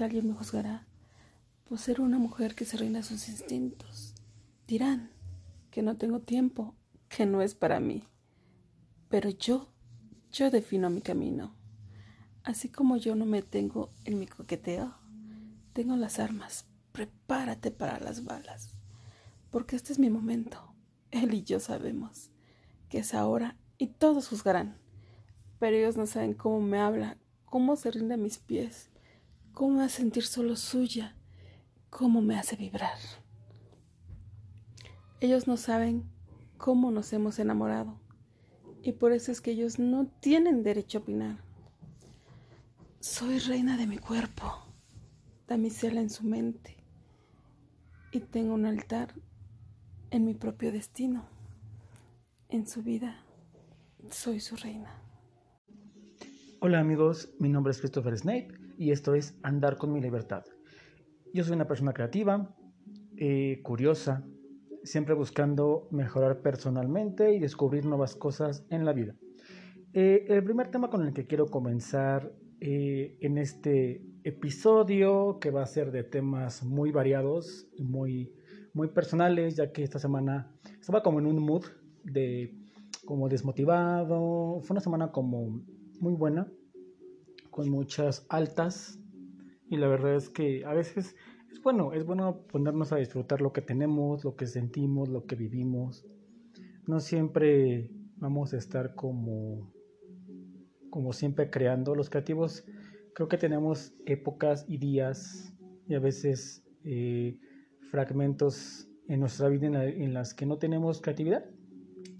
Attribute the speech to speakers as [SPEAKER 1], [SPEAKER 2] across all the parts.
[SPEAKER 1] alguien me juzgará por ser una mujer que se reina sus instintos. Dirán que no tengo tiempo, que no es para mí. Pero yo, yo defino mi camino. Así como yo no me tengo en mi coqueteo, tengo las armas. Prepárate para las balas. Porque este es mi momento. Él y yo sabemos que es ahora y todos juzgarán. Pero ellos no saben cómo me habla, cómo se rinde a mis pies, cómo me hace sentir solo suya, cómo me hace vibrar. Ellos no saben cómo nos hemos enamorado y por eso es que ellos no tienen derecho a opinar. Soy reina de mi cuerpo, damisela en su mente y tengo un altar en mi propio destino. En su vida soy su reina.
[SPEAKER 2] Hola amigos, mi nombre es Christopher Snape y esto es Andar con mi libertad. Yo soy una persona creativa, eh, curiosa, siempre buscando mejorar personalmente y descubrir nuevas cosas en la vida. Eh, el primer tema con el que quiero comenzar eh, en este episodio, que va a ser de temas muy variados y muy, muy personales, ya que esta semana estaba como en un mood de como desmotivado, fue una semana como muy buena, con muchas altas, y la verdad es que a veces es bueno, es bueno ponernos a disfrutar lo que tenemos, lo que sentimos, lo que vivimos. No siempre vamos a estar como, como siempre creando. Los creativos creo que tenemos épocas y días y a veces eh, fragmentos en nuestra vida en las que no tenemos creatividad,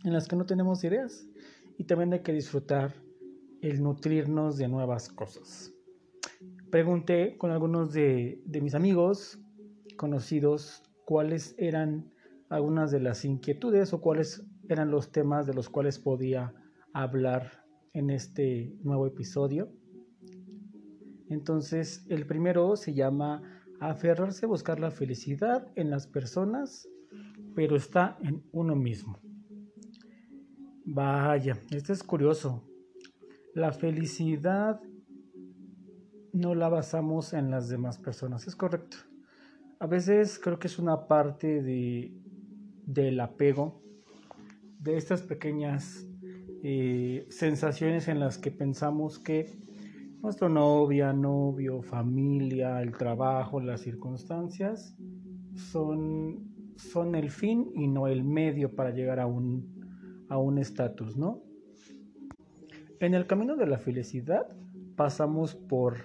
[SPEAKER 2] en las que no tenemos ideas. Y también hay que disfrutar el nutrirnos de nuevas cosas pregunté con algunos de, mis amigos conocidos cuáles eran algunas de las inquietudes o cuáles eran los temas de los cuales podía hablar en este nuevo episodio. Entonces, el primero se llama aferrarse a buscar la felicidad en las personas, pero está en uno mismo. Vaya, esto es curioso. La felicidad no la basamos en las demás personas, es correcto. A veces creo que es una parte de, del apego, de estas pequeñas eh, sensaciones en las que pensamos que nuestra novia, novio, familia, el trabajo, las circunstancias son, son el fin y no el medio para llegar a un a un estatus, ¿no? En el camino de la felicidad pasamos por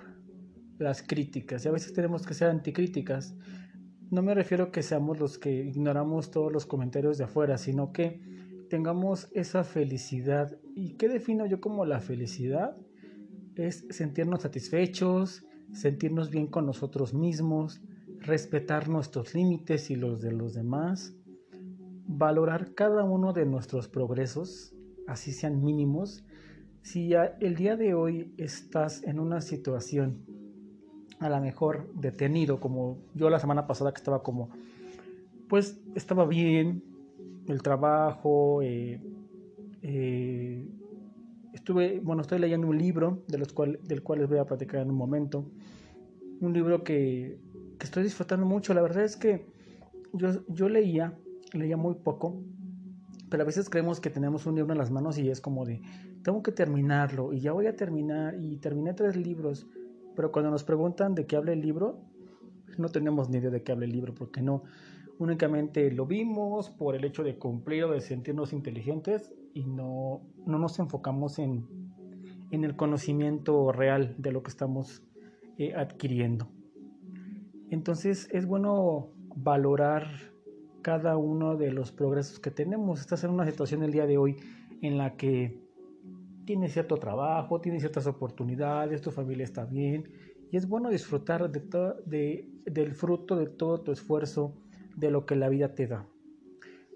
[SPEAKER 2] las críticas y a veces tenemos que ser anticríticas. No me refiero a que seamos los que ignoramos todos los comentarios de afuera, sino que tengamos esa felicidad. ¿Y qué defino yo como la felicidad? Es sentirnos satisfechos, sentirnos bien con nosotros mismos, respetar nuestros límites y los de los demás, valorar cada uno de nuestros progresos, así sean mínimos. Si el día de hoy estás en una situación a lo mejor detenido, como yo la semana pasada que estaba como, pues estaba bien, el trabajo, eh, eh, estuve, bueno, estoy leyendo un libro de los cual, del cual les voy a platicar en un momento, un libro que, que estoy disfrutando mucho, la verdad es que yo, yo leía, leía muy poco, pero a veces creemos que tenemos un libro en las manos y es como de, tengo que terminarlo y ya voy a terminar y terminé tres libros pero cuando nos preguntan de qué habla el libro, no tenemos ni idea de qué habla el libro, porque no, únicamente lo vimos por el hecho de cumplir o de sentirnos inteligentes y no, no nos enfocamos en, en el conocimiento real de lo que estamos eh, adquiriendo. Entonces es bueno valorar cada uno de los progresos que tenemos. Estás en una situación el día de hoy en la que tiene cierto trabajo, tiene ciertas oportunidades, tu familia está bien y es bueno disfrutar de de, del fruto de todo tu esfuerzo, de lo que la vida te da.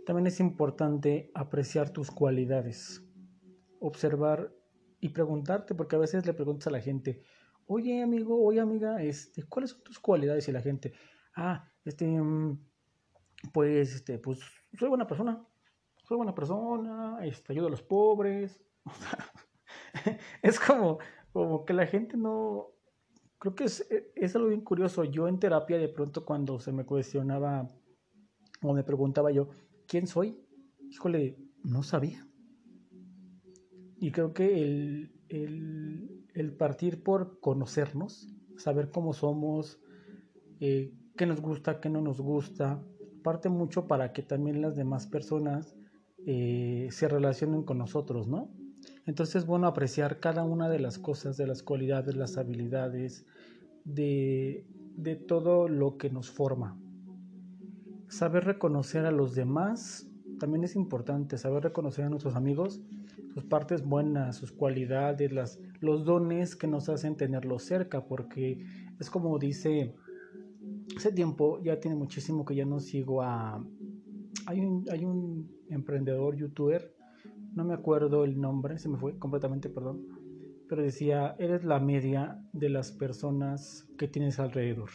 [SPEAKER 2] También es importante apreciar tus cualidades, observar y preguntarte, porque a veces le preguntas a la gente, oye amigo, oye amiga, este, ¿cuáles son tus cualidades? Y la gente, ah, este, mm, pues, este, pues, soy buena persona, soy buena persona, este, ayudo a los pobres, es como, como que la gente no, creo que es, es algo bien curioso. Yo en terapia de pronto cuando se me cuestionaba o me preguntaba yo, ¿quién soy? Híjole, no sabía. Y creo que el, el, partir por conocernos, saber cómo somos, eh, qué nos gusta, qué no nos gusta, parte mucho para que también las demás personas eh, se relacionen con nosotros, ¿no? Entonces es bueno apreciar cada una de las cosas, de las cualidades, las habilidades, de, de todo lo que nos forma. Saber reconocer a los demás también es importante, saber reconocer a nuestros amigos sus partes buenas, sus cualidades, las, los dones que nos hacen tenerlos cerca, porque es como dice, hace tiempo, ya tiene muchísimo que ya no sigo a... Hay un, hay un emprendedor, youtuber, no me acuerdo el nombre, se me fue completamente, perdón, pero decía, eres la media de las personas que tienes alrededor.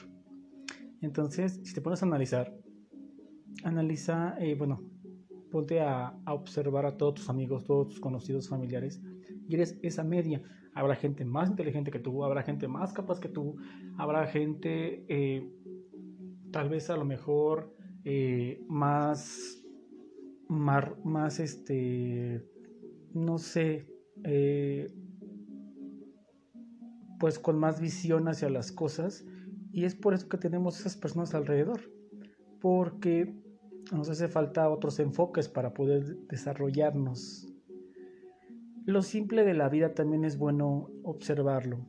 [SPEAKER 2] Entonces, si te pones a analizar, analiza, eh, bueno, ponte a, observar a todos tus amigos, todos tus conocidos, familiares, y eres esa media. Habrá gente más inteligente que tú, habrá gente más capaz que tú, habrá gente eh, tal vez a lo mejor eh, más, más, este, no sé, eh, pues con más visión hacia las cosas, y es por eso que tenemos esas personas alrededor, porque nos hace falta otros enfoques para poder desarrollarnos. Lo simple de la vida también es bueno observarlo.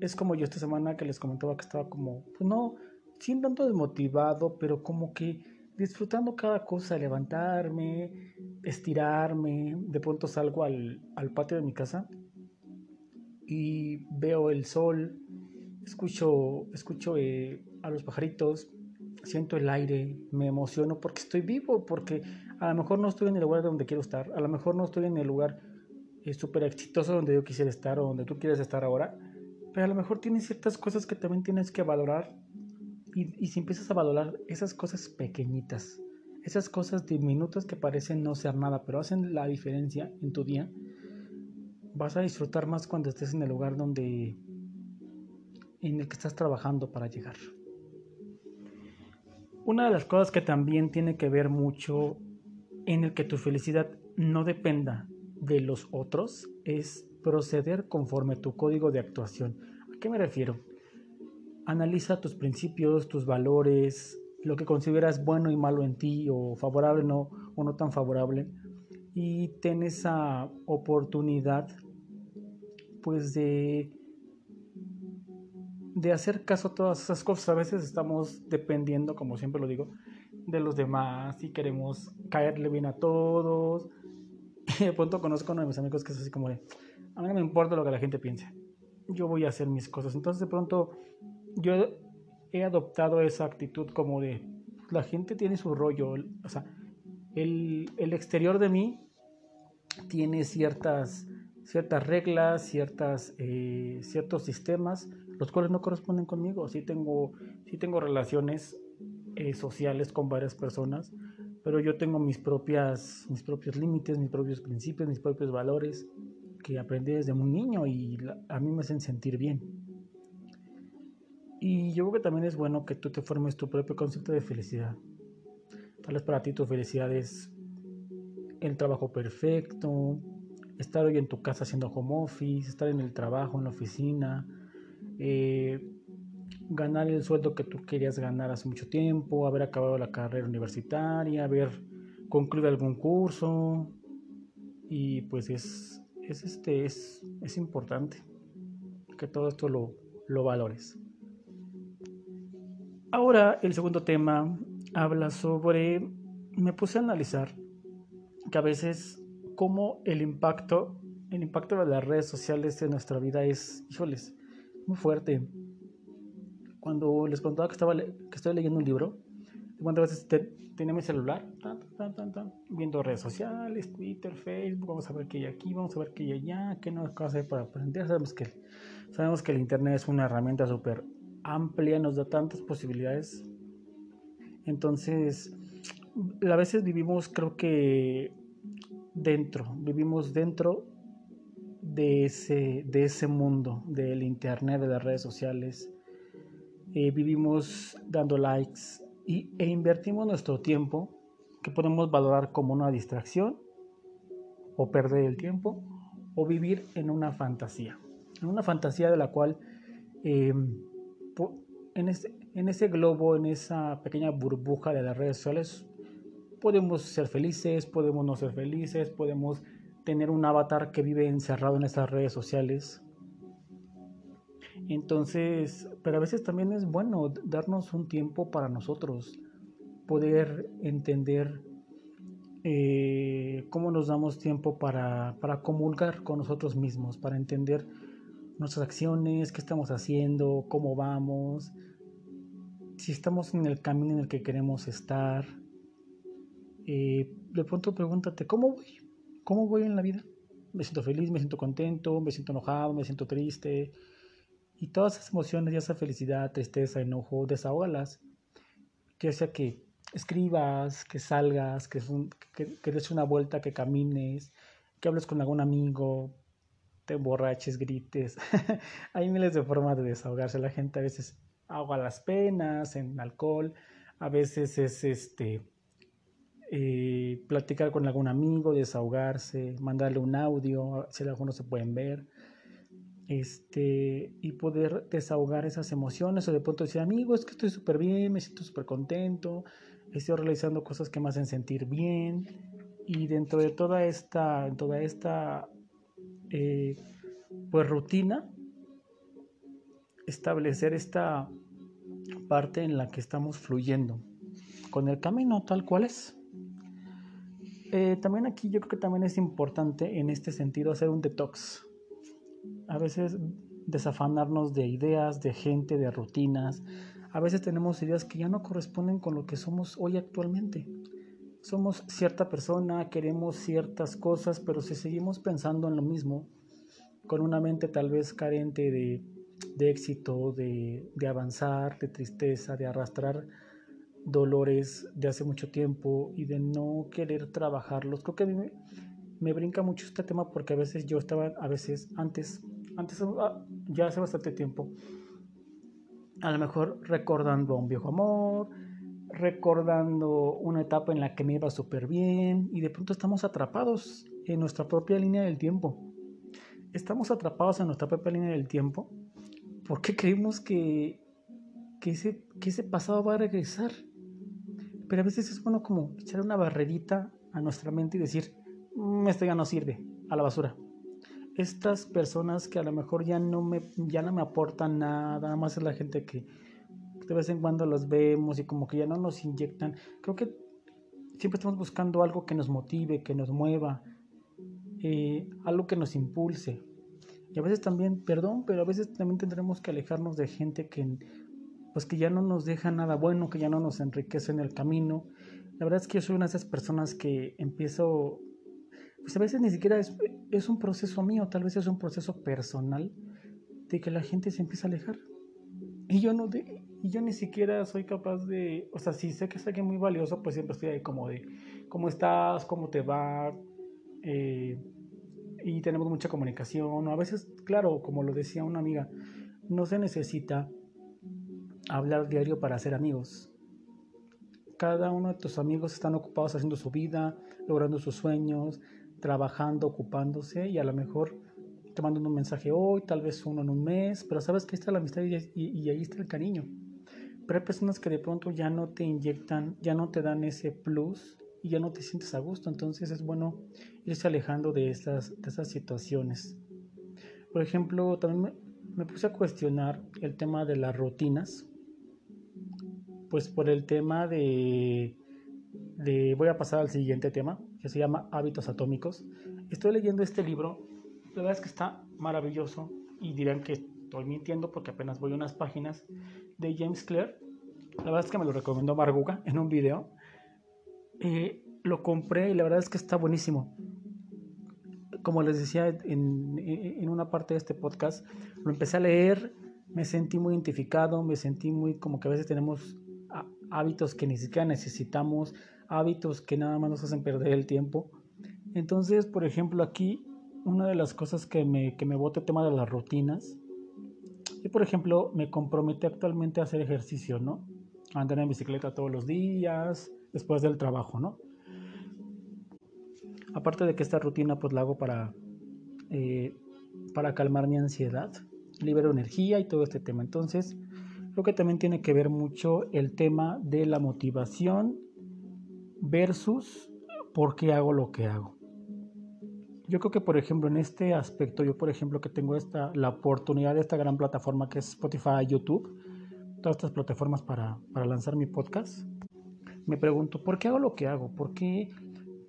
[SPEAKER 2] Es como yo esta semana que les comentaba que estaba como, pues no, sin tanto desmotivado, pero como que disfrutando cada cosa, levantarme, estirarme. De pronto salgo al, patio de mi casa y veo el sol, escucho, escucho eh, a los pajaritos, siento el aire, me emociono porque estoy vivo, porque a lo mejor no estoy en el lugar donde quiero estar, a lo mejor no estoy en el lugar eh, súper exitoso donde yo quisiera estar o donde tú quieres estar ahora, pero a lo mejor tienes ciertas cosas que también tienes que valorar y, si empiezas a valorar esas cosas pequeñitas, esas cosas diminutas que parecen no ser nada, pero hacen la diferencia en tu día, vas a disfrutar más cuando estés en el lugar donde en el que estás trabajando para llegar. Una de las cosas que también tiene que ver mucho en el que tu felicidad no dependa de los otros es proceder conforme tu código de actuación. ¿A qué me refiero? Analiza tus principios, tus valores, lo que consideras bueno y malo en ti o favorable no, o no tan favorable y ten esa oportunidad pues de de hacer caso a todas esas cosas. A veces estamos dependiendo, como siempre lo digo, de los demás y queremos caerle bien a todos. Y de pronto conozco a uno de mis amigos que es así como de, a mí no me importa lo que la gente piense, yo voy a hacer mis cosas. Entonces de pronto yo he adoptado esa actitud como de, la gente tiene su rollo, o sea, el, el exterior de mí tiene ciertas, ciertas reglas, ciertas, eh, ciertos sistemas los cuales no corresponden conmigo. Sí tengo, sí tengo relaciones eh, sociales con varias personas, pero yo tengo mis, propias, mis propios límites, mis propios principios, mis propios valores que aprendí desde un niño y a mí me hacen sentir bien. Y yo creo que también es bueno que tú te formes tu propio concepto de felicidad. Tal vez para ti tu felicidad es el trabajo perfecto, estar hoy en tu casa haciendo home office, estar en el trabajo, en la oficina, eh, ganar el sueldo que tú querías ganar hace mucho tiempo, haber acabado la carrera universitaria, haber concluido algún curso y pues es, es, este, es, es importante que todo esto lo, lo valores. Ahora el segundo tema habla sobre, me puse a analizar que a veces cómo el impacto, el impacto de las redes sociales en nuestra vida es, híjoles, muy fuerte. Cuando les contaba que, estaba que estoy leyendo un libro, cuántas veces te, tenía mi celular, viendo redes sociales, Twitter, Facebook, vamos a ver qué hay aquí, vamos a ver qué hay allá, qué no hacer para aprender. Sabemos que, sabemos que el Internet es una herramienta súper amplia, nos da tantas posibilidades. Entonces, a veces vivimos, creo que dentro, vivimos dentro de ese, de ese mundo, del internet, de las redes sociales. Eh, vivimos dando likes y, e invertimos nuestro tiempo que podemos valorar como una distracción o perder el tiempo o vivir en una fantasía. En una fantasía de la cual em, en, ese, en ese globo, en esa pequeña burbuja de las redes sociales, podemos ser felices, podemos no ser felices, podemos tener un avatar que vive encerrado en esas redes sociales. Entonces, pero a veces también es bueno darnos un tiempo para nosotros, poder entender eh, cómo nos damos tiempo para, para comulgar con nosotros mismos, para entender nuestras acciones, qué estamos haciendo, cómo vamos, si estamos en el camino en el que queremos estar. Eh, de pronto pregúntate, ¿cómo voy? ¿Cómo voy en la vida? Me siento feliz, me siento contento, me siento enojado, me siento triste. Y todas esas emociones, ya sea felicidad, tristeza, enojo, desahógalas. Que sea que escribas, que salgas, que, des una vuelta, que camines, que hables con algún amigo, te emborraches, grites. Hay miles de formas de desahogarse. La gente a veces ahoga las penas en alcohol, a veces es este eh, platicar con algún amigo, desahogarse, mandarle un audio, si algunos se pueden ver, este, y poder desahogar esas emociones o de pronto decir, amigo, es que estoy súper bien, me siento súper contento, estoy realizando cosas que me hacen sentir bien, y dentro de toda esta, toda esta eh, pues rutina, establecer esta parte en la que estamos fluyendo con el camino tal cual es. Eh, también aquí yo creo que también es importante en este sentido hacer un detox. A veces desafanarnos de ideas, de gente, de rutinas. A veces tenemos ideas que ya no corresponden con lo que somos hoy actualmente. Somos cierta persona, queremos ciertas cosas, pero si seguimos pensando en lo mismo, con una mente tal vez carente de, de éxito, de, de avanzar, de tristeza, de arrastrar dolores de hace mucho tiempo y de no querer trabajarlos. Creo que a mí me, brinca mucho este tema porque a veces yo estaba, a veces antes, antes ah, ya hace bastante tiempo, a lo mejor recordando un viejo amor, recordando una etapa en la que me iba súper bien y de pronto estamos atrapados en nuestra propia línea del tiempo. Estamos atrapados en nuestra propia línea del tiempo porque creemos que, que, ese, que ese pasado va a regresar pero a veces es bueno como echar una barrerita a nuestra mente y decir, mm, esto ya no sirve, a la basura. Estas personas que a lo mejor ya no me, ya no me aportan nada, nada más es la gente que de vez en cuando los vemos y como que ya no nos inyectan. Creo que siempre estamos buscando algo que nos motive, que nos mueva, eh, algo que nos impulse. Y a veces también, perdón, pero a veces también tendremos que alejarnos de gente que pues que ya no nos deja nada bueno, que ya no nos enriquece en el camino. La verdad es que yo soy una de esas personas que empiezo, pues a veces ni siquiera es, es un proceso mío, tal vez es un proceso personal de que la gente se empieza a alejar. Y yo no de, y yo ni siquiera soy capaz de, o sea, si sé que es alguien muy valioso, pues siempre estoy ahí como de, ¿cómo estás? ¿Cómo te va? Eh, y tenemos mucha comunicación. A veces, claro, como lo decía una amiga, no se necesita hablar diario para hacer amigos. Cada uno de tus amigos están ocupados haciendo su vida, logrando sus sueños, trabajando, ocupándose y a lo mejor te mandan un mensaje hoy, tal vez uno en un mes, pero sabes que está la amistad y, ahí está el cariño. Pero hay personas que de pronto ya no te inyectan, ya no te dan ese plus y ya no te sientes a gusto. Entonces es bueno irse alejando de esas, de esas situaciones. Por ejemplo, también me, me puse a cuestionar el tema de las rutinas pues por el tema de, de, voy a pasar al siguiente tema, que se llama Hábitos Atómicos. Estoy leyendo este libro, la verdad es que está maravilloso y dirán que estoy mintiendo porque apenas voy unas páginas de James Clear. La verdad es que me lo recomendó Marguga en un video. Eh, lo compré y la verdad es que está buenísimo. Como les decía en, en una parte de este podcast, lo empecé a leer, me sentí muy identificado, me sentí muy como que a veces tenemos hábitos que ni siquiera necesitamos, hábitos que nada más nos hacen perder el tiempo. Entonces, por ejemplo, aquí una de las cosas que me, que me bota el tema de las rutinas. Yo, por ejemplo, me comprometí actualmente a hacer ejercicio, ¿no? Andar en bicicleta todos los días, después del trabajo, ¿no? Aparte de que esta rutina pues la hago para, eh, para calmar mi ansiedad, libero energía y todo este tema. Entonces, creo que también tiene que ver mucho el tema de la motivación versus por qué hago lo que hago. Yo creo que, por ejemplo, en este aspecto, yo, por ejemplo, que tengo esta, la oportunidad de esta gran plataforma que es Spotify, YouTube, todas estas plataformas para, para lanzar mi podcast, me pregunto, ¿por qué hago lo que hago? ¿Por qué,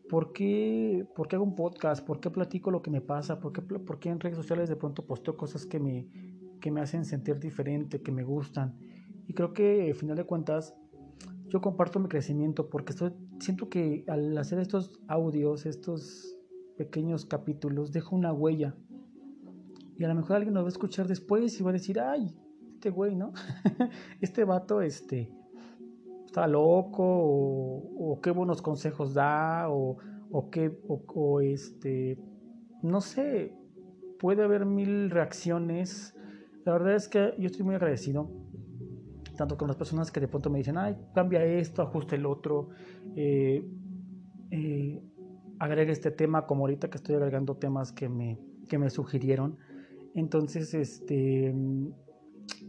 [SPEAKER 2] por qué, por qué hago un podcast? ¿Por qué platico lo que me pasa? ¿Por qué, por qué en redes sociales de pronto posteo cosas que me, que me hacen sentir diferente, que me gustan? Y creo que, al final de cuentas, yo comparto mi crecimiento porque estoy, siento que al hacer estos audios, estos pequeños capítulos, dejo una huella. Y a lo mejor alguien lo va a escuchar después y va a decir, ay, este güey, ¿no? este vato, este, está loco, o, qué buenos consejos da, o, o qué, o, este, no sé, puede haber mil reacciones. La verdad es que yo estoy muy agradecido, tanto con las personas que de pronto me dicen, ay, cambia esto, ajusta el otro. Eh, eh, agregue este tema, como ahorita que estoy agregando temas que me, que me sugirieron. Entonces, este,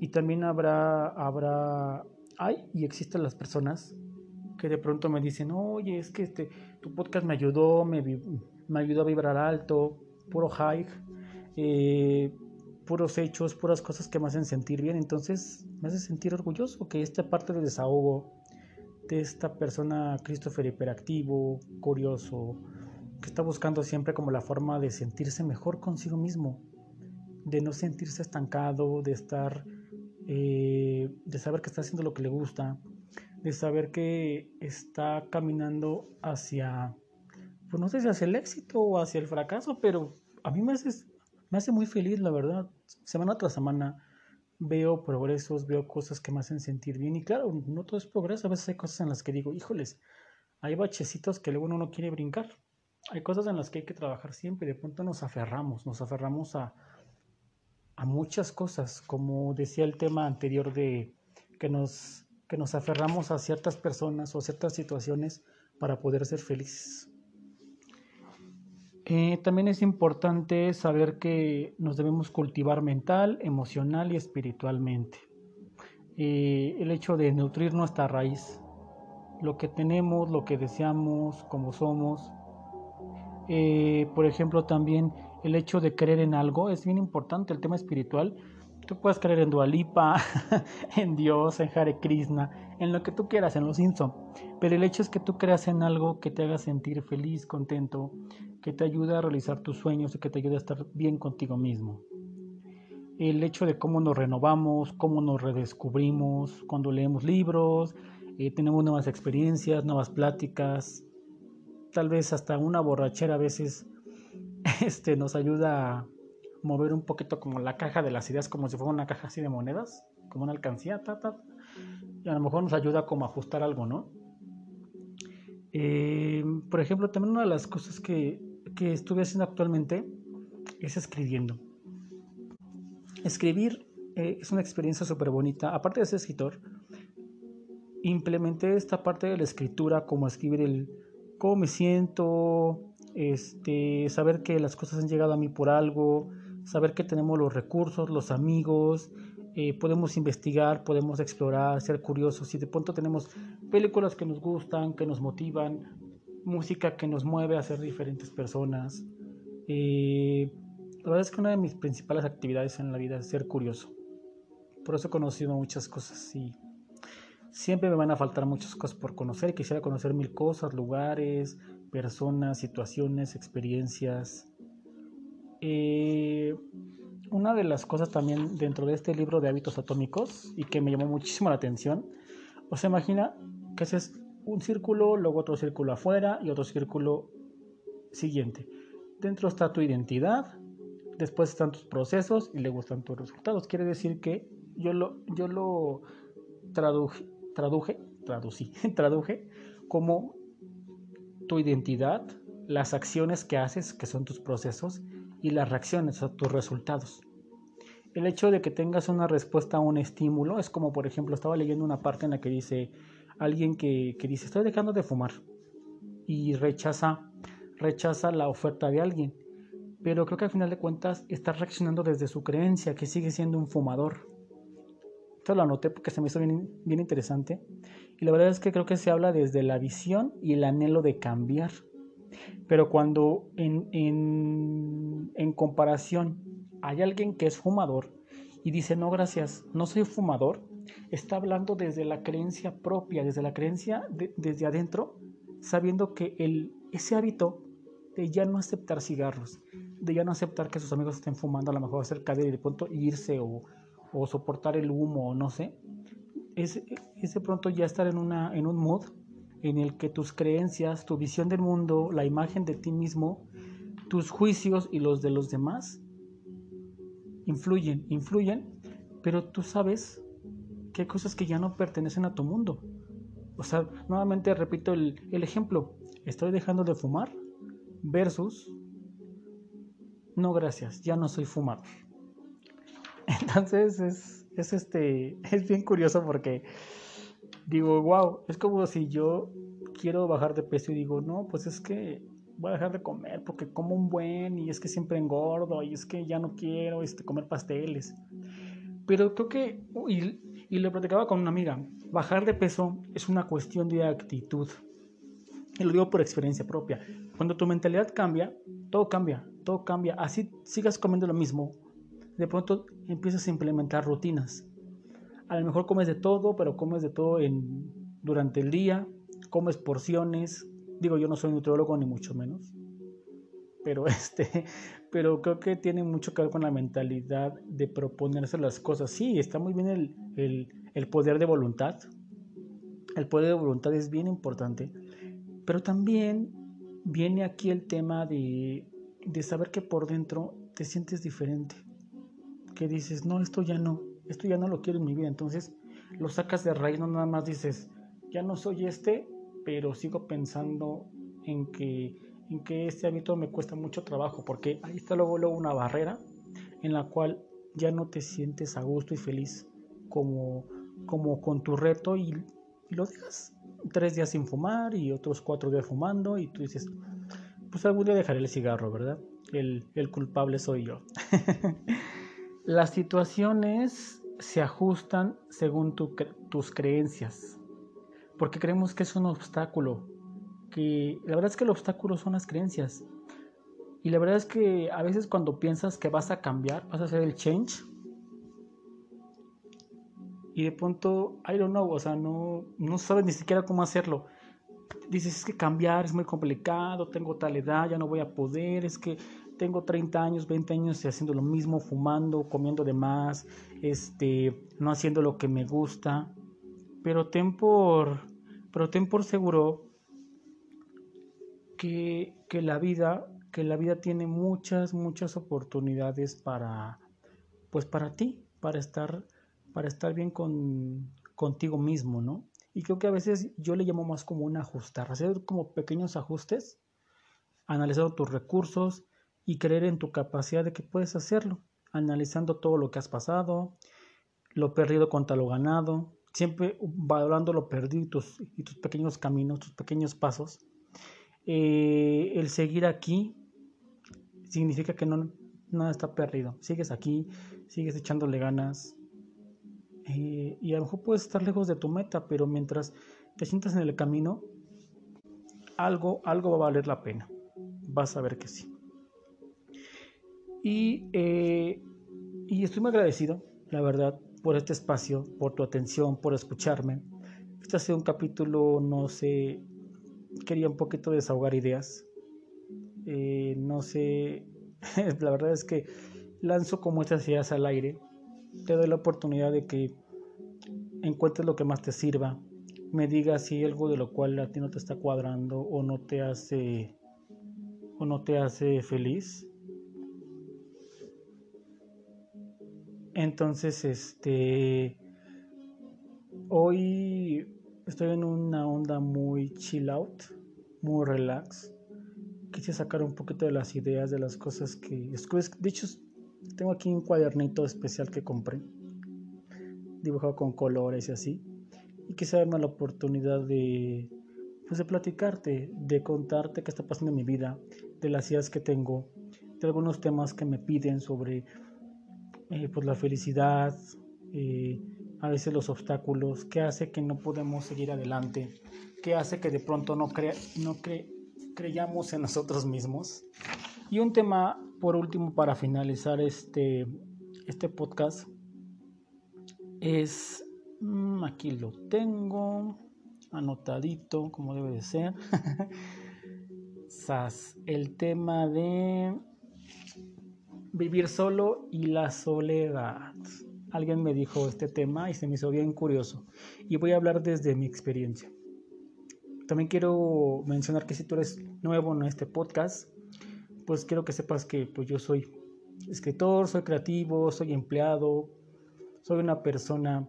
[SPEAKER 2] y también habrá, habrá, hay y existen las personas que de pronto me dicen, oye, es que este, tu podcast me ayudó, me, me ayudó a vibrar alto, puro high, eh, puros hechos, puras cosas que me hacen sentir bien. Entonces, me hace sentir orgulloso que esta parte de desahogo de esta persona Christopher hiperactivo, curioso, que está buscando siempre como la forma de sentirse mejor consigo mismo, de no sentirse estancado, de estar, eh, de saber que está haciendo lo que le gusta, de saber que está caminando hacia, pues no sé si hacia el éxito o hacia el fracaso, pero a mí me hace, me hace muy feliz, la verdad. Semana tras semana veo progresos, veo cosas que me hacen sentir bien y claro, no todo es progreso, a veces hay cosas en las que digo, híjoles, hay bachecitos que luego uno no quiere brincar hay cosas en las que hay que trabajar siempre de pronto nos aferramos, nos aferramos a, a muchas cosas, como decía el tema anterior de que nos, que nos aferramos a ciertas personas o ciertas situaciones para poder ser felices. Eh, también es importante saber que nos debemos cultivar mental, emocional y espiritualmente. Eh, el hecho de nutrir nuestra raíz, lo que tenemos, lo que deseamos, como somos, eh, por ejemplo, también el hecho de creer en algo es bien importante, el tema espiritual. Tú puedes creer en Dualipa, en Dios, en Hare Krishna, en lo que tú quieras, en los Simpson. Pero el hecho es que tú creas en algo que te haga sentir feliz, contento, que te ayude a realizar tus sueños y que te ayude a estar bien contigo mismo. El hecho de cómo nos renovamos, cómo nos redescubrimos cuando leemos libros, eh, tenemos nuevas experiencias, nuevas pláticas, tal vez hasta una borrachera a veces este, nos ayuda a mover un poquito como la caja de las ideas, como si fuera una caja así de monedas, como una alcancía, y a lo mejor nos ayuda como a ajustar algo, ¿no? Eh, por ejemplo, también una de las cosas que, que estuve haciendo actualmente es escribiendo. Escribir eh, es una experiencia súper bonita. Aparte de ser escritor, implementé esta parte de la escritura como escribir el, cómo me siento, este, saber que las cosas han llegado a mí por algo, saber que tenemos los recursos, los amigos, eh, podemos investigar, podemos explorar, ser curiosos y de pronto tenemos películas que nos gustan, que nos motivan, música que nos mueve a ser diferentes personas. Eh, la verdad es que una de mis principales actividades en la vida es ser curioso. Por eso he conocido muchas cosas y Siempre me van a faltar muchas cosas por conocer. Quisiera conocer mil cosas, lugares, personas, situaciones, experiencias. Eh, una de las cosas también dentro de este libro de hábitos atómicos y que me llamó muchísimo la atención, o se imagina que haces un círculo, luego otro círculo afuera y otro círculo siguiente. Dentro está tu identidad, después están tus procesos y luego están tus resultados. Quiere decir que yo lo, yo lo traduje, traduje, traducí, traduje como tu identidad, las acciones que haces, que son tus procesos, y las reacciones a tus resultados. El hecho de que tengas una respuesta a un estímulo es como, por ejemplo, estaba leyendo una parte en la que dice alguien que, que dice, estoy dejando de fumar y rechaza, rechaza la oferta de alguien. Pero creo que al final de cuentas está reaccionando desde su creencia, que sigue siendo un fumador. Esto lo anoté porque se me hizo bien, interesante. Y la verdad es que creo que se habla desde la visión y el anhelo de cambiar. Pero cuando en, en, en comparación hay alguien que es fumador y dice, no, gracias, no soy fumador, está hablando desde la creencia propia, desde la creencia desde adentro, sabiendo que el, ese hábito de ya no aceptar cigarros, de ya no aceptar que sus amigos estén fumando a lo mejor cerca de él y de pronto irse o, o soportar el humo o no sé, es, de pronto ya estar en, una, en un mood en el que tus creencias, tu visión del mundo, la imagen de ti mismo, tus juicios y los de los demás influyen, influyen, pero tú sabes que hay cosas que ya no pertenecen a tu mundo. O sea, nuevamente repito el, ejemplo, estoy dejando de fumar versus, no gracias, ya no soy fumador. Entonces es, es, este, es bien curioso porque digo, wow, es como si yo quiero bajar de peso y digo, no, pues es que voy a dejar de comer porque como un buen y es que siempre engordo y es que ya no quiero este, comer pasteles. Pero creo que, y, y lo platicaba con una amiga, bajar de peso es una cuestión de actitud. Y lo digo por experiencia propia. Cuando tu mentalidad cambia, todo cambia, todo cambia. Así sigas comiendo lo mismo, de pronto empiezas a implementar rutinas. A lo mejor comes de todo, pero comes de todo en, durante el día, comes porciones, Digo, yo no soy nutriólogo ni mucho menos, pero este, pero creo que tiene mucho que ver con la mentalidad de proponerse las cosas. Sí, está muy bien el, el, el poder de voluntad. El poder de voluntad es bien importante, pero también viene aquí el tema de, de saber que por dentro te sientes diferente. Que dices, no, esto ya no, esto ya no lo quiero en mi vida. Entonces lo sacas de raíz, no nada más dices, ya no soy este, pero sigo pensando en que, en que este hábito me cuesta mucho trabajo, porque ahí está luego, luego una barrera en la cual ya no te sientes a gusto y feliz como, como con tu reto y, lo dejas tres días sin fumar y otros cuatro días fumando y tú dices, pues algún día dejaré el cigarro, ¿verdad? El, el culpable soy yo. Las situaciones se ajustan según tu, tus creencias porque creemos que es un obstáculo, que la verdad es que el obstáculo son las creencias. Y la verdad es que a veces cuando piensas que vas a cambiar, vas a hacer el change, y de pronto, I don't know, o sea, no, no sabes ni siquiera cómo hacerlo. Dices, es que cambiar es muy complicado, tengo tal edad, ya no voy a poder, es que tengo 30 años, 20 años haciendo lo mismo, fumando, comiendo de más, este, no haciendo lo que me gusta pero ten por, pero por seguro que, que, la vida, que la vida tiene muchas, muchas oportunidades para, pues para ti, para estar, para estar bien con, contigo mismo, ¿no? Y creo que a veces yo le llamo más como un ajustar, hacer como pequeños ajustes, analizando tus recursos y creer en tu capacidad de que puedes hacerlo, analizando todo lo que has pasado, lo perdido contra lo ganado, siempre valorando lo perdido y tus, pequeños caminos, tus pequeños pasos. Eh, el seguir aquí significa que no, nada está perdido. Sigues aquí, sigues echándole ganas. Eh, y a lo mejor puedes estar lejos de tu meta, pero mientras te sientas en el camino, algo, algo va a valer la pena. Vas a ver que sí. Y, eh, estoy muy agradecido, la verdad, por este espacio, por tu atención, por escucharme. Este ha sido un capítulo, no sé, quería un poquito desahogar ideas. Eh, no sé, la verdad es que lanzo como estas ideas al aire. Te doy la oportunidad de que encuentres lo que más te sirva. Me digas si algo de lo cual a ti no te está cuadrando o no te hace o no te hace feliz. Entonces, este, hoy estoy en una onda muy chill out, muy relax. quise sacar un poquito de las ideas, de las cosas que... De hecho, tengo aquí un cuadernito especial que compré, dibujado con colores y así. Y quise darme la oportunidad de, pues de platicarte, de contarte qué está pasando en mi vida, de las ideas que tengo, de algunos temas que me piden sobre eh, pues la felicidad, eh, a veces los obstáculos, qué hace que no podemos seguir adelante, qué hace que de pronto no, crea, no creyamos en nosotros mismos. Y un tema, por último, para finalizar este, este podcast, es, mm, aquí lo tengo, anotadito, como debe de ser. Sas, el tema de vivir solo y la soledad. Alguien me dijo este tema y se me hizo bien curioso. Y voy a hablar desde mi experiencia. También quiero mencionar que si tú eres nuevo en este podcast, pues quiero que sepas que pues yo soy escritor, soy creativo, soy empleado, soy una persona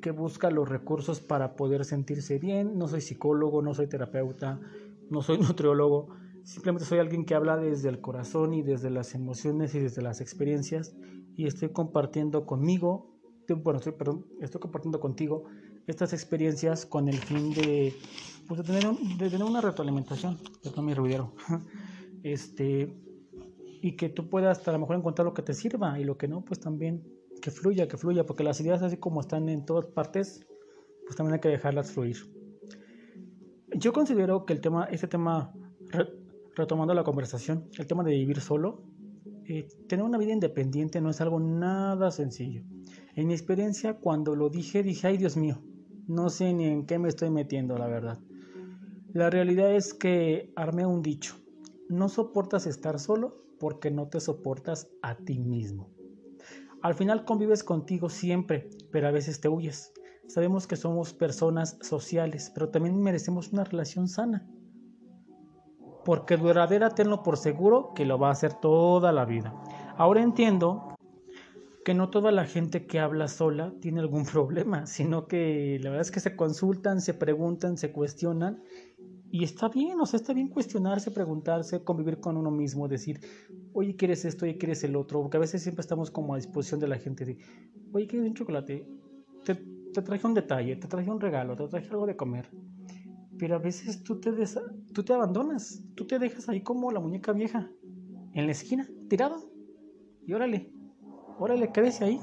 [SPEAKER 2] que busca los recursos para poder sentirse bien. No soy psicólogo, no soy terapeuta, no soy nutriólogo. Simplemente soy alguien que habla desde el corazón y desde las emociones y desde las experiencias y estoy compartiendo conmigo, bueno, estoy, estoy compartiendo contigo estas experiencias con el fin de, pues, tener, de tener una retroalimentación, perdón mi ruidero, este, y que tú puedas a lo mejor encontrar lo que te sirva y lo que no, pues también que fluya, que fluya, porque las ideas así como están en todas partes, pues también hay que dejarlas fluir. Yo considero que el tema, este tema, retomando la conversación, el tema de vivir solo, eh, tener una vida independiente no es algo nada sencillo. En mi experiencia, cuando lo dije, dije, ay Dios mío, no sé ni en qué me estoy metiendo, la verdad. La realidad es que armé un dicho, no soportas estar solo porque no te soportas a ti mismo. Al final convives contigo siempre, pero a veces te huyes. Sabemos que somos personas sociales, pero también merecemos una relación sana porque duradera tenlo por seguro que lo va a hacer toda la vida. Ahora entiendo que no toda la gente que habla sola tiene algún problema, sino que la verdad es que se consultan, se preguntan, se cuestionan y está bien, o sea, está bien cuestionarse, preguntarse, convivir con uno mismo, decir, oye, ¿quieres esto? Oye, ¿quieres el otro? Porque a veces siempre estamos como a disposición de la gente de, oye, ¿quieres un chocolate? Te, te traje un detalle, te traje un regalo, te traje algo de comer pero a veces tú te, tú te abandonas, tú te dejas ahí como la muñeca vieja, en la esquina, tirado. Y órale, órale, quédese ahí.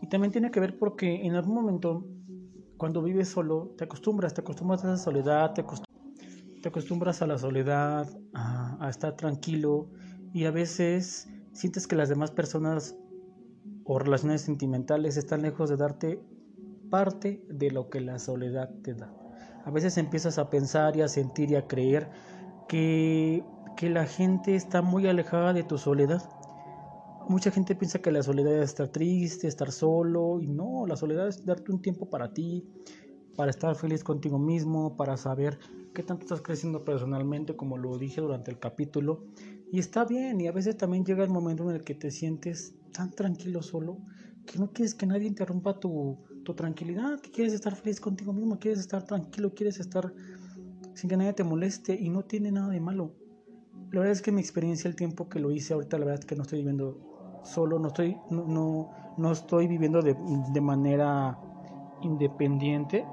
[SPEAKER 2] Y también tiene que ver porque en algún momento, cuando vives solo, te acostumbras, te acostumbras a esa soledad, te, acostumbras, a la soledad, a, a estar tranquilo. Y a veces sientes que las demás personas o relaciones sentimentales están lejos de darte parte de lo que la soledad te da. A veces empiezas a pensar y a sentir y a creer que, que la gente está muy alejada de tu soledad. Mucha gente piensa que la soledad es estar triste, estar solo, y no, la soledad es darte un tiempo para ti, para estar feliz contigo mismo, para saber qué tanto estás creciendo personalmente, como lo dije durante el capítulo. Y está bien, y a veces también llega el momento en el que te sientes tan tranquilo solo que no quieres que nadie interrumpa tu, tu tranquilidad, que quieres estar feliz contigo mismo, quieres estar tranquilo, quieres estar sin que nadie te moleste y no tiene nada de malo. La verdad es que mi experiencia, el tiempo que lo hice ahorita, la verdad es que no estoy viviendo solo, no estoy, no, no, estoy viviendo de, de, manera independiente,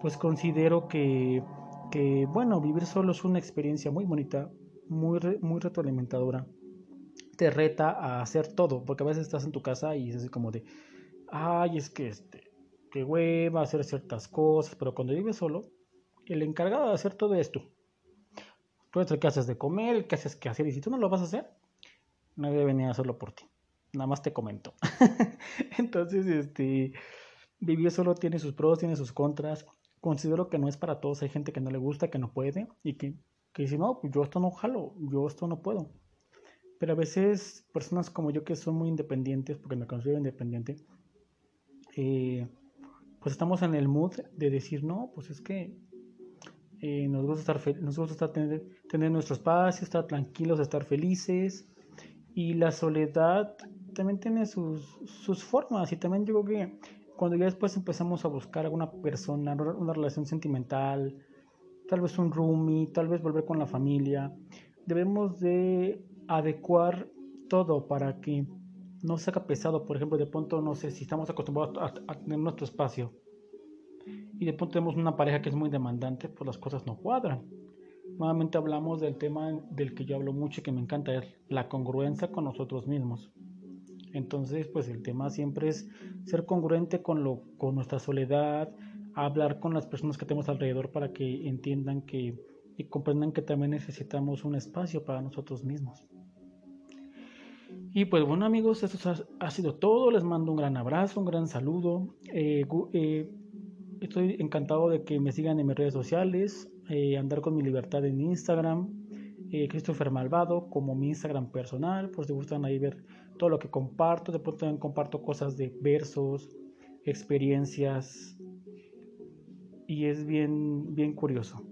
[SPEAKER 2] pues considero que, que, bueno, vivir solo es una experiencia muy bonita, muy, muy retroalimentadora. Te reta a hacer todo, porque a veces estás en tu casa y es así como de, ay, es que este, que hueva hacer ciertas cosas, pero cuando vives solo, el encargado de hacer todo esto, tú eres el que haces de comer, el que haces que hacer, y si tú no lo vas a hacer, nadie debe venir a hacerlo por ti. Nada más te comento. Entonces, este, vivir solo tiene sus pros, tiene sus contras. Considero que no es para todos. Hay gente que no le gusta, que no puede, y que, que dice, no, yo esto no jalo, yo esto no puedo. Pero a veces, personas como yo que son muy independientes, porque me considero independiente, eh, pues estamos en el mood de decir, no, pues es que eh, nos gusta estar, nos gusta estar tener, tener nuestro espacio, estar tranquilos, estar felices. Y la soledad también tiene sus, sus formas. Y también digo que cuando ya después empezamos a buscar a una persona, una relación sentimental, tal vez un roomie, tal vez volver con la familia, debemos de adecuar todo para que no se pesado. Por ejemplo, de pronto, no sé, si estamos acostumbrados a, tener nuestro espacio y de pronto tenemos una pareja que es muy demandante, pues las cosas no cuadran. Nuevamente hablamos del tema del que yo hablo mucho y que me encanta, es la congruencia con nosotros mismos. Entonces, pues el tema siempre es ser congruente con, lo, con nuestra soledad, hablar con las personas que tenemos alrededor para que entiendan que y comprendan que también necesitamos un espacio para nosotros mismos. Y pues bueno amigos, eso ha, sido todo. Les mando un gran abrazo, un gran saludo. Eh, eh, estoy encantado de que me sigan en mis redes sociales, eh, andar con mi libertad en Instagram, Christopher Malvado como mi Instagram personal, por si gustan ahí ver todo lo que comparto. De pronto también comparto cosas de versos, experiencias y es bien, bien curioso.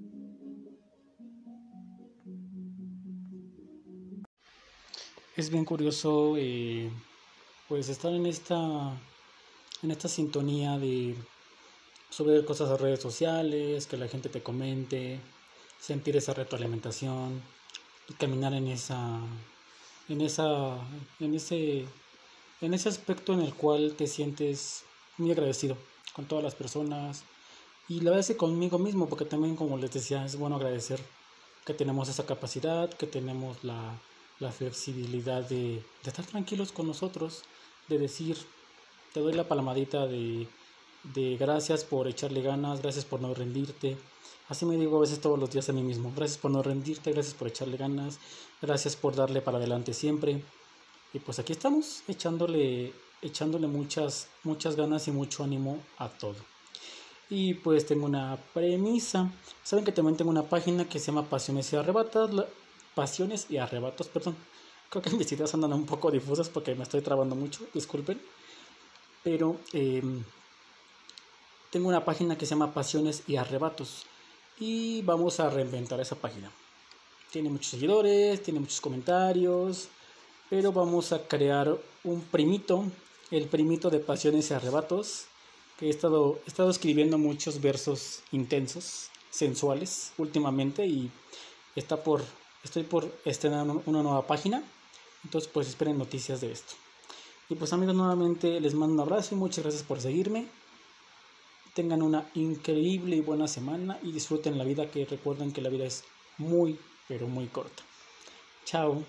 [SPEAKER 2] Es bien curioso eh, pues estar en esta en esta sintonía de subir cosas a redes sociales, que la gente te comente, sentir esa retroalimentación y caminar en esa en esa en ese en ese aspecto en el cual te sientes muy agradecido con todas las personas y la verdad es que conmigo mismo porque también como les decía es bueno agradecer que tenemos esa capacidad que tenemos la la flexibilidad de, estar tranquilos con nosotros, de decir, te doy la palmadita de, gracias por echarle ganas, gracias por no rendirte. Así me digo a veces todos los días a mí mismo, gracias por no rendirte, gracias por echarle ganas, gracias por darle para adelante siempre. Y pues aquí estamos echándole, echándole muchas, muchas ganas y mucho ánimo a todo. Y pues tengo una premisa. Saben que también tengo una página que se llama Pasiones y Arrebatas, pasiones y arrebatos, perdón. Creo que mis ideas andan un poco difusas porque me estoy trabando mucho, disculpen. Pero em, tengo una página que se llama Pasiones y Arrebatos. Y vamos a reinventar esa página. Tiene muchos seguidores, tiene muchos comentarios. Pero vamos a crear un primito, el primito de Pasiones y Arrebatos. Que he estado, he estado escribiendo muchos versos intensos, sensuales últimamente. Y está por Estoy por estrenar una nueva página, entonces pues esperen noticias de esto. Y pues amigos, nuevamente les mando un abrazo y muchas gracias por seguirme. Tengan una increíble y buena semana y disfruten la vida, que recuerden que la vida es muy, pero muy corta. Chao.